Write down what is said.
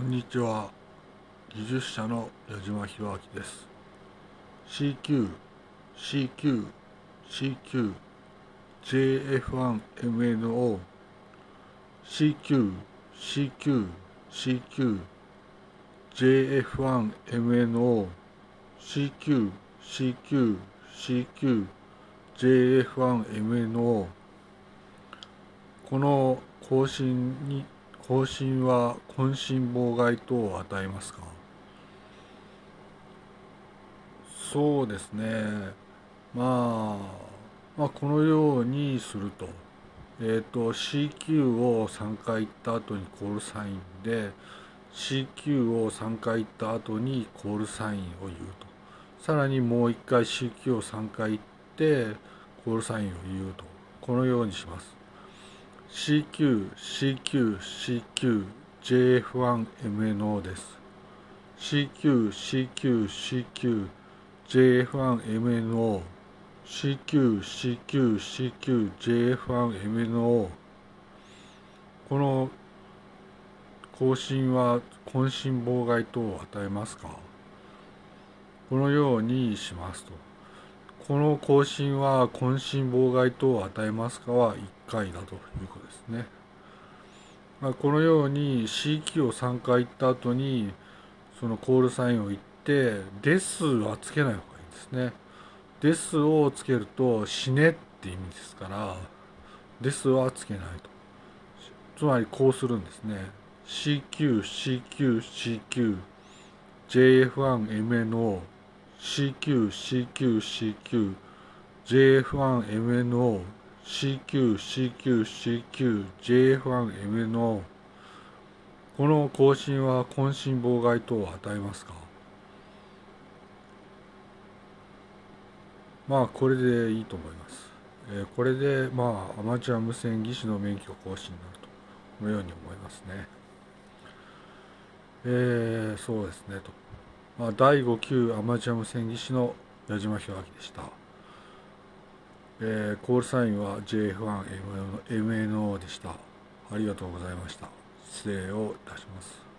こんにちは技術者の矢島博明です CQ CQ CQ JF1MNO CQ CQ CQ JF1MNO CQ CQ CQ JF1MNO この更新に更新は渾身妨害等を与えますか？そうですね。まあまあこのようにするとえ、ー、と CQ を3回言った後にコールサインで CQ を3回言った後にコールサインを言うと。さらにもう一回 CQ を3回言ってコールサインを言うと。このようにします。CQ、CQ、CQ、JF1MNO です。CQ、CQ、CQ、JF1MNO、CQ、CQ、CQ、JF1MNO この更新は渾身妨害等を与えますか？このようにしますと。この更新は渾身妨害等を与えますかは1回だということですね。まあ、このように C キーを3回言った後にそのコールサインを言ってですはつけない方がいいですね。ですをつけると死ねって意味ですからですはつけないと。つまりこうするんですね。CQCQCQJF1MNO CQCQCQJF1MNO、CQCQCQJ1MNO この更新は渾身妨害等を与えますか？まあこれでいいと思います。えー、これでまあアマチュア無線技師の免許更新になるとこのように思いますね。えー、そうですねと。まあ、第5級アマチュア無線技師の矢島弘明でした、えー、コールサインは JF1MNO でした。ありがとうございました。失礼をいたします。